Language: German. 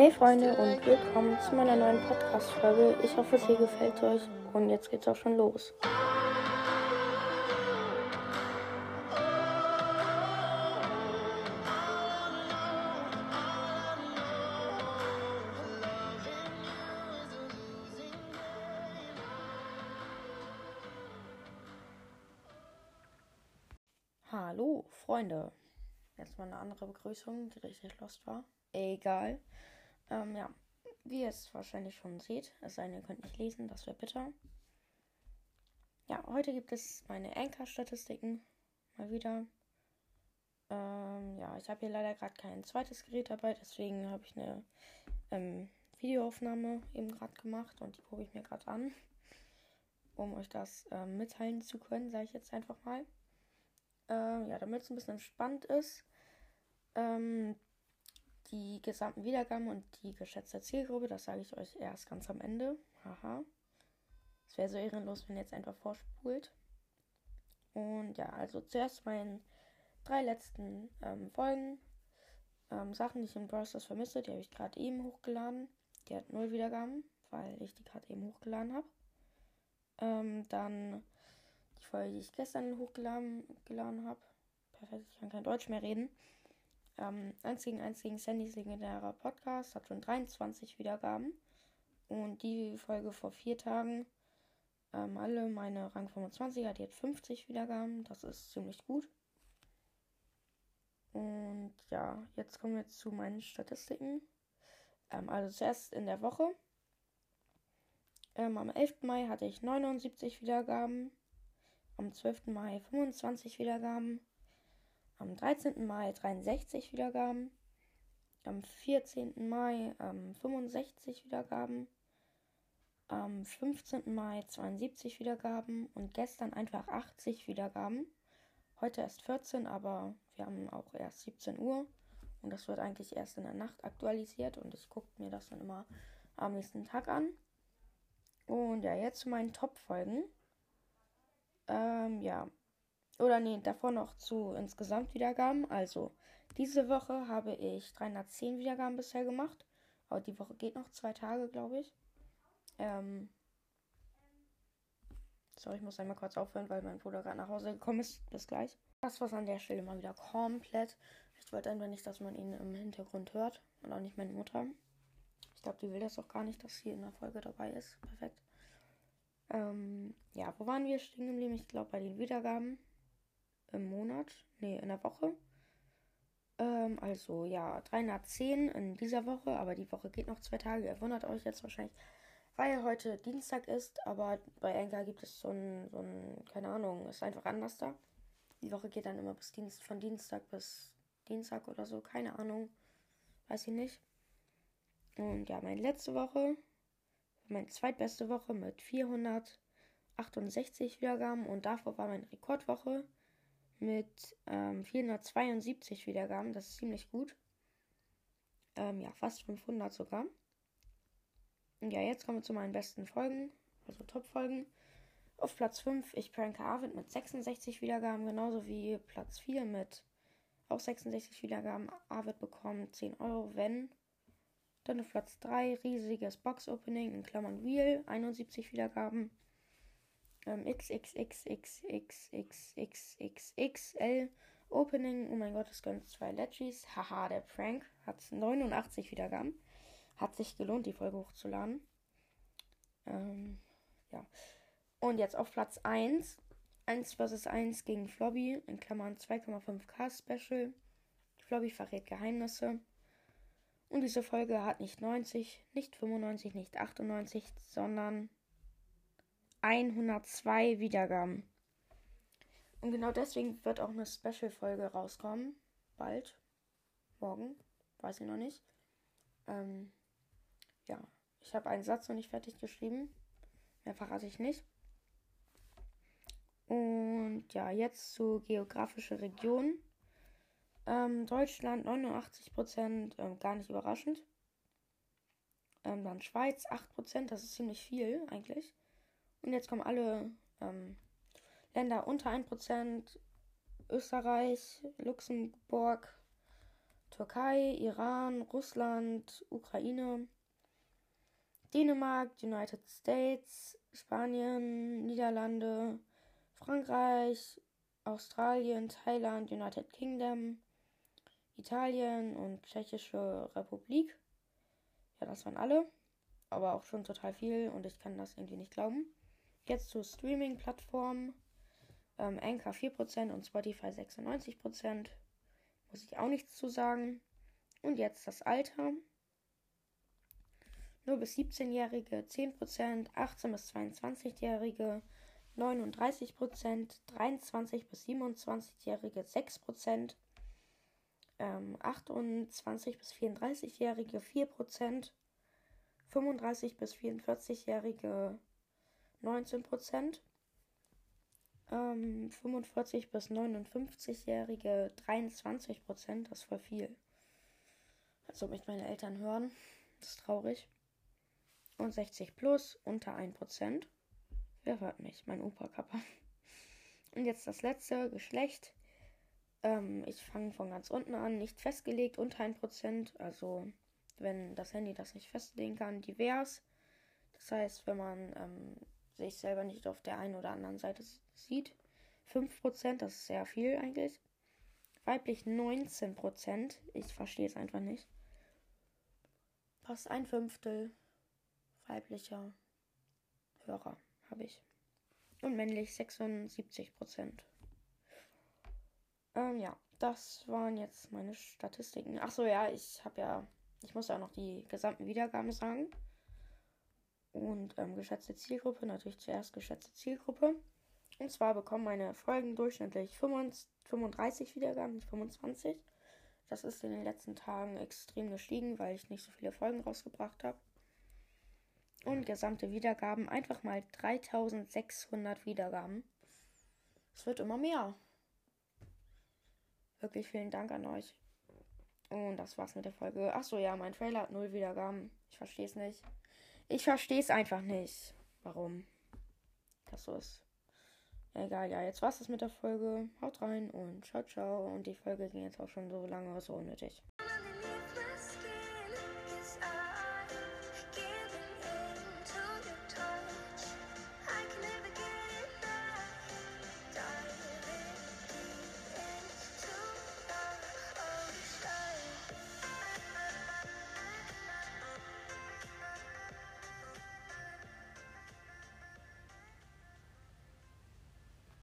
Hey Freunde und willkommen zu meiner neuen Podcast-Folge. Ich hoffe, es hier gefällt euch und jetzt geht's auch schon los. Hallo Freunde. Jetzt mal eine andere Begrüßung, die richtig lost war. Egal. Ähm, ja, wie ihr es wahrscheinlich schon seht, es sei denn, ihr könnt nicht lesen, das wäre bitter. Ja, heute gibt es meine Anchor-Statistiken mal wieder. Ähm, ja, ich habe hier leider gerade kein zweites Gerät dabei, deswegen habe ich eine ähm, Videoaufnahme eben gerade gemacht und die probe ich mir gerade an, um euch das ähm, mitteilen zu können, sage ich jetzt einfach mal. Ähm, ja, damit es ein bisschen entspannt ist. Ähm, die gesamten Wiedergaben und die geschätzte Zielgruppe, das sage ich euch erst ganz am Ende. Haha. Es wäre so ehrenlos, wenn ihr jetzt einfach vorspult. Und ja, also zuerst meinen drei letzten ähm, Folgen. Ähm, Sachen, die ich im Browser vermisse, die habe ich gerade eben hochgeladen. Die hat null Wiedergaben, weil ich die gerade eben hochgeladen habe. Ähm, dann die Folge, die ich gestern hochgeladen geladen habe. Perfekt, ich kann kein Deutsch mehr reden. Ähm, 1 gegen 1 gegen Sandys legendärer Podcast hat schon 23 Wiedergaben. Und die Folge vor vier Tagen, ähm, alle meine Rang 25er, die hat 50 Wiedergaben. Das ist ziemlich gut. Und ja, jetzt kommen wir zu meinen Statistiken. Ähm, also zuerst in der Woche. Ähm, am 11. Mai hatte ich 79 Wiedergaben. Am 12. Mai 25 Wiedergaben. Am 13. Mai 63 Wiedergaben. Am 14. Mai ähm, 65 Wiedergaben. Am 15. Mai 72 Wiedergaben und gestern einfach 80 Wiedergaben. Heute erst 14, aber wir haben auch erst 17 Uhr und das wird eigentlich erst in der Nacht aktualisiert und ich gucke mir das dann immer am nächsten Tag an. Und ja, jetzt zu meinen Top-Folgen. Ähm, ja, oder nee, davor noch zu insgesamt Wiedergaben. Also, diese Woche habe ich 310 Wiedergaben bisher gemacht. Aber die Woche geht noch zwei Tage, glaube ich. Ähm. Sorry, ich muss einmal kurz aufhören, weil mein Bruder gerade nach Hause gekommen ist. Bis gleich. Das war's an der Stelle mal wieder komplett. Ich wollte einfach nicht, dass man ihn im Hintergrund hört. Und auch nicht meine Mutter. Ich glaube, die will das auch gar nicht, dass sie in der Folge dabei ist. Perfekt. Ähm, ja, wo waren wir stehen geblieben? Ich glaube, bei den Wiedergaben im Monat, nee, in der Woche. Ähm, also ja, 310 in dieser Woche, aber die Woche geht noch zwei Tage. Ihr wundert euch jetzt wahrscheinlich, weil heute Dienstag ist, aber bei Enka gibt es so ein, so ein, keine Ahnung, ist einfach anders da. Die Woche geht dann immer bis Dienst, von Dienstag bis Dienstag oder so, keine Ahnung. Weiß ich nicht. Und ja, meine letzte Woche, meine zweitbeste Woche mit 468 Wiedergaben und davor war meine Rekordwoche mit ähm, 472 Wiedergaben. Das ist ziemlich gut. Ähm, ja, fast 500 sogar. Und ja, jetzt kommen wir zu meinen besten Folgen, also Top-Folgen. Auf Platz 5 ich pranke Arvid mit 66 Wiedergaben, genauso wie Platz 4 mit auch 66 Wiedergaben. Arvid bekommt 10 Euro, wenn. Dann auf Platz 3 riesiges Box-Opening in Klammern Wheel, 71 Wiedergaben ähm, XXXXXXXXXL Opening. Oh mein Gott, es gönnen zwei Legis. Haha, der Prank hat 89 Wiedergaben. Hat sich gelohnt, die Folge hochzuladen. Ähm, ja. Und jetzt auf Platz 1. 1 vs 1 gegen Flobby, in Klammern 2,5k Special. Flobby verrät Geheimnisse. Und diese Folge hat nicht 90, nicht 95, nicht 98, sondern 102 Wiedergaben. Und genau deswegen wird auch eine Special-Folge rauskommen. Bald. Morgen. Weiß ich noch nicht. Ähm, ja. Ich habe einen Satz noch nicht fertig geschrieben. Mehr verrate ich nicht. Und ja, jetzt zu geografische Regionen. Ähm, Deutschland 89%, ähm, gar nicht überraschend. Ähm, dann Schweiz 8%, das ist ziemlich viel eigentlich. Und jetzt kommen alle ähm, Länder unter 1%. Österreich, Luxemburg, Türkei, Iran, Russland, Ukraine, Dänemark, United States, Spanien, Niederlande, Frankreich, Australien, Thailand, United Kingdom, Italien und Tschechische Republik. Ja, das waren alle. Aber auch schon total viel und ich kann das irgendwie nicht glauben. Jetzt zu Streaming-Plattformen. Ähm, Anchor 4% und Spotify 96%. Muss ich auch nichts zu sagen. Und jetzt das Alter. 0 bis 17-Jährige 10%, 18 bis 22-Jährige 39%, 23 bis 27-Jährige 6%, ähm, 28 bis 34-Jährige 4%, 35 bis 44-Jährige 19%, ähm, 45 bis 59-Jährige 23%, das ist voll viel. Als ob mich meine Eltern hören. Das ist traurig. Und 60 plus unter 1%. Wer hört mich? Mein Opa-Kappa. Und jetzt das letzte, Geschlecht. Ähm, ich fange von ganz unten an, nicht festgelegt, unter 1%. Also, wenn das Handy das nicht festlegen kann, divers. Das heißt, wenn man ähm, sich selber nicht auf der einen oder anderen Seite sieht. 5%, das ist sehr viel eigentlich. Weiblich 19%. Ich verstehe es einfach nicht. Fast ein Fünftel weiblicher Hörer habe ich. Und männlich 76%. Ähm, ja, das waren jetzt meine Statistiken. Achso, ja, ich habe ja, ich muss ja auch noch die gesamten Wiedergaben sagen. Und ähm, geschätzte Zielgruppe, natürlich zuerst geschätzte Zielgruppe. Und zwar bekommen meine Folgen durchschnittlich 35 Wiedergaben, nicht 25. Das ist in den letzten Tagen extrem gestiegen, weil ich nicht so viele Folgen rausgebracht habe. Und gesamte Wiedergaben einfach mal 3600 Wiedergaben. Es wird immer mehr. Wirklich vielen Dank an euch. Und das war's mit der Folge. Achso, ja, mein Trailer hat null Wiedergaben. Ich verstehe es nicht. Ich verstehe es einfach nicht. Warum das so ist. Egal, ja, jetzt war's das mit der Folge. Haut rein und ciao, ciao. Und die Folge ging jetzt auch schon so lange, so unnötig.